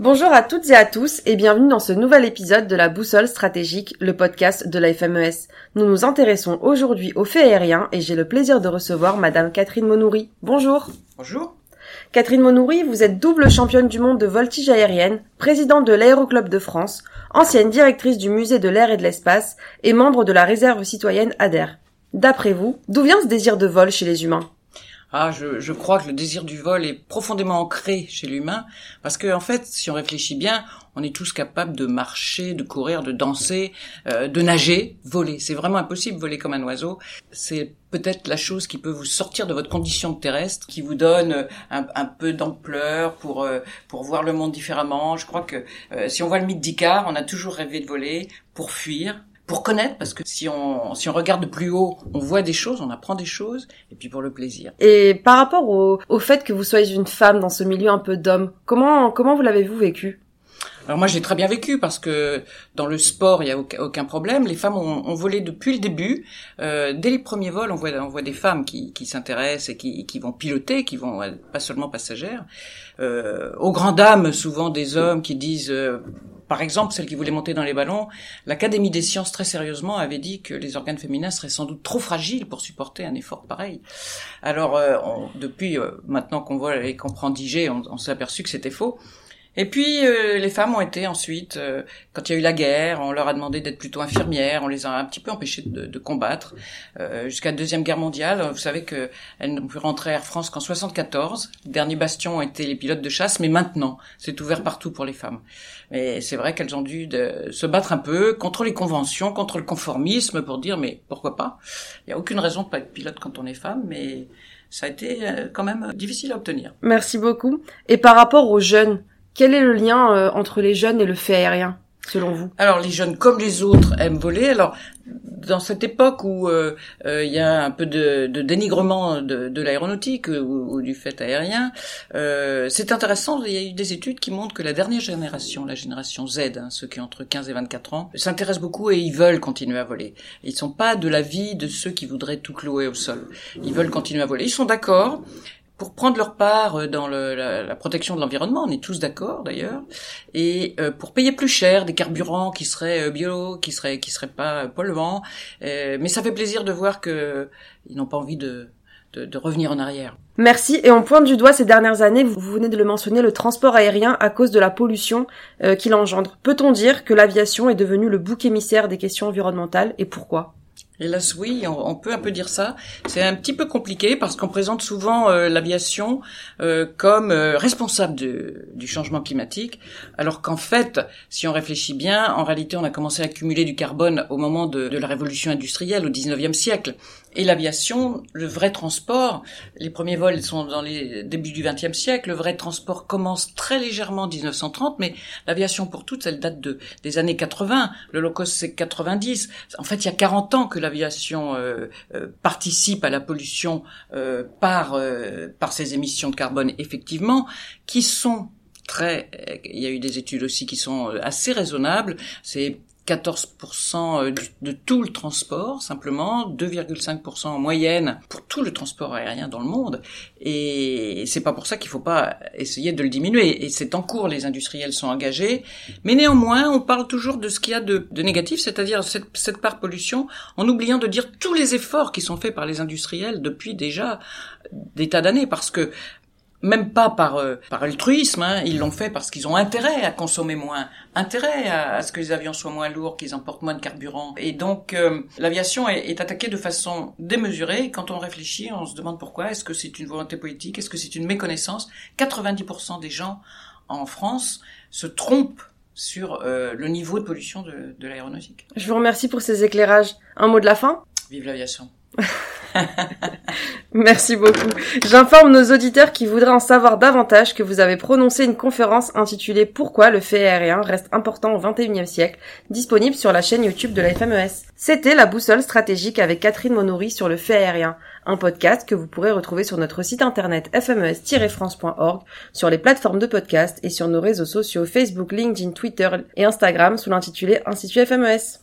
Bonjour à toutes et à tous et bienvenue dans ce nouvel épisode de la Boussole stratégique, le podcast de la FMES. Nous nous intéressons aujourd'hui aux faits aériens et j'ai le plaisir de recevoir Madame Catherine Monoury. Bonjour. Bonjour. Catherine Monoury, vous êtes double championne du monde de voltige aérienne, présidente de l'Aéroclub de France, ancienne directrice du musée de l'air et de l'espace et membre de la réserve citoyenne ADER. D'après vous, d'où vient ce désir de vol chez les humains? Ah, je, je, crois que le désir du vol est profondément ancré chez l'humain, parce que en fait, si on réfléchit bien, on est tous capables de marcher, de courir, de danser, euh, de nager, voler. C'est vraiment impossible voler comme un oiseau. C'est peut-être la chose qui peut vous sortir de votre condition terrestre, qui vous donne un, un peu d'ampleur pour euh, pour voir le monde différemment. Je crois que euh, si on voit le mythe d'Icare, on a toujours rêvé de voler pour fuir, pour connaître, parce que si on, si on regarde de plus haut, on voit des choses, on apprend des choses, et puis pour le plaisir. Et par rapport au, au fait que vous soyez une femme dans ce milieu un peu d'homme, comment, comment vous l'avez-vous vécu? Alors moi j'ai très bien vécu parce que dans le sport il y a aucun problème. Les femmes ont, ont volé depuis le début. Euh, dès les premiers vols, on voit, on voit des femmes qui, qui s'intéressent et qui, qui, vont piloter, qui vont pas seulement passagères. Euh, aux grandes dames, souvent des hommes qui disent euh, par exemple, celle qui voulait monter dans les ballons, l'Académie des sciences très sérieusement avait dit que les organes féminins seraient sans doute trop fragiles pour supporter un effort pareil. Alors, euh, depuis euh, maintenant qu'on voit et qu'on prend DJ, on s'est aperçu que c'était faux. Et puis euh, les femmes ont été ensuite, euh, quand il y a eu la guerre, on leur a demandé d'être plutôt infirmières, on les a un petit peu empêchées de, de combattre euh, jusqu'à la deuxième guerre mondiale. Vous savez que elles n'ont pu rentrer à Air France qu'en 74. Les derniers bastions été les pilotes de chasse, mais maintenant c'est ouvert partout pour les femmes. Mais c'est vrai qu'elles ont dû se battre un peu contre les conventions, contre le conformisme, pour dire mais pourquoi pas? Il n'y a aucune raison de pas être pilote quand on est femme, mais ça a été quand même difficile à obtenir. Merci beaucoup. Et par rapport aux jeunes, quel est le lien euh, entre les jeunes et le fait aérien, selon vous? Alors les jeunes, comme les autres, aiment voler. Alors dans cette époque où euh, euh, il y a un peu de, de dénigrement de, de l'aéronautique ou, du fait aérien, c'est intéressant. Il y a eu des études qui montrent que la dernière génération, la génération Z, hein, ceux qui ont entre 15 et 24 ans, s'intéressent beaucoup et ils veulent continuer à voler. Ils sont pas de l'avis de ceux qui voudraient tout clouer au sol. Ils veulent continuer à voler. Ils sont d'accord pour prendre leur part euh, dans le, la, la, protection de l'environnement, on est tous d'accord d'ailleurs, et euh, pour payer plus cher des carburants qui seraient euh, bio, qui seraient qui seraient pas polluants, mais ça fait plaisir de voir que ils n'ont pas envie de, de, de revenir en arrière. Merci. Et on pointe du doigt ces dernières années, vous venez de le mentionner, le transport aérien à cause de la pollution qu'il engendre. Peut-on dire que l'aviation est devenue le bouc émissaire des questions environnementales et pourquoi? Hélas oui, on, peut un peu dire ça. C'est un petit peu compliqué parce qu'on présente souvent euh, l'aviation euh, comme euh, responsable du changement climatique, alors qu'en fait, si on réfléchit bien, en réalité on a commencé à accumuler du carbone au moment de, la révolution industrielle au 19e siècle. Et l'aviation, le vrai transport, les premiers vols sont dans les débuts du XXe siècle, le vrai transport commence très légèrement en 1930, mais l'aviation pour toutes, elle date de, des années 80, le low cost c'est 90. En fait, il y a 40 ans que euh, euh, participe à la pollution euh, par, par ses émissions de carbone, effectivement, qui sont très, il y a eu des études aussi qui sont assez raisonnables. C'est 14% euh, de tout le transport, simplement 2,5% en moyenne pour tout le transport aérien dans le monde. Et c'est pas pour ça qu'il faut pas essayer de le diminuer. Et c'est en cours, les industriels sont engagés. Mais néanmoins, on parle toujours de ce qu'il y a de, négatif, c'est-à-dire cette, cette part pollution, en oubliant de dire tous les efforts qui sont faits par les industriels depuis déjà des tas d'années, parce que même pas par euh, par altruisme, hein. ils l'ont fait parce qu'ils ont intérêt à consommer moins, intérêt à, ce que les avions soient moins lourds, qu'ils emportent moins de carburant. Et donc euh, l'aviation est, est, attaquée de façon démesurée. quand on réfléchit, on se demande pourquoi. Est-ce que c'est une volonté politique? Est-ce que c'est une méconnaissance? 90% des gens en France se trompent sur euh, le niveau de pollution de, de l'aéronautique. Je vous remercie pour ces éclairages. Un mot de la fin? Vive l'aviation. Merci beaucoup. J'informe nos auditeurs qui voudraient en savoir davantage que vous avez prononcé une conférence intitulée Pourquoi le fait aérien reste important au XXIe siècle, disponible sur la chaîne YouTube de la FMES. C'était la boussole stratégique avec Catherine Monory sur le fait aérien, un podcast que vous pourrez retrouver sur notre site internet fmes-france.org, sur les plateformes de podcast et sur nos réseaux sociaux Facebook, LinkedIn, Twitter et Instagram sous l'intitulé Institut FMES.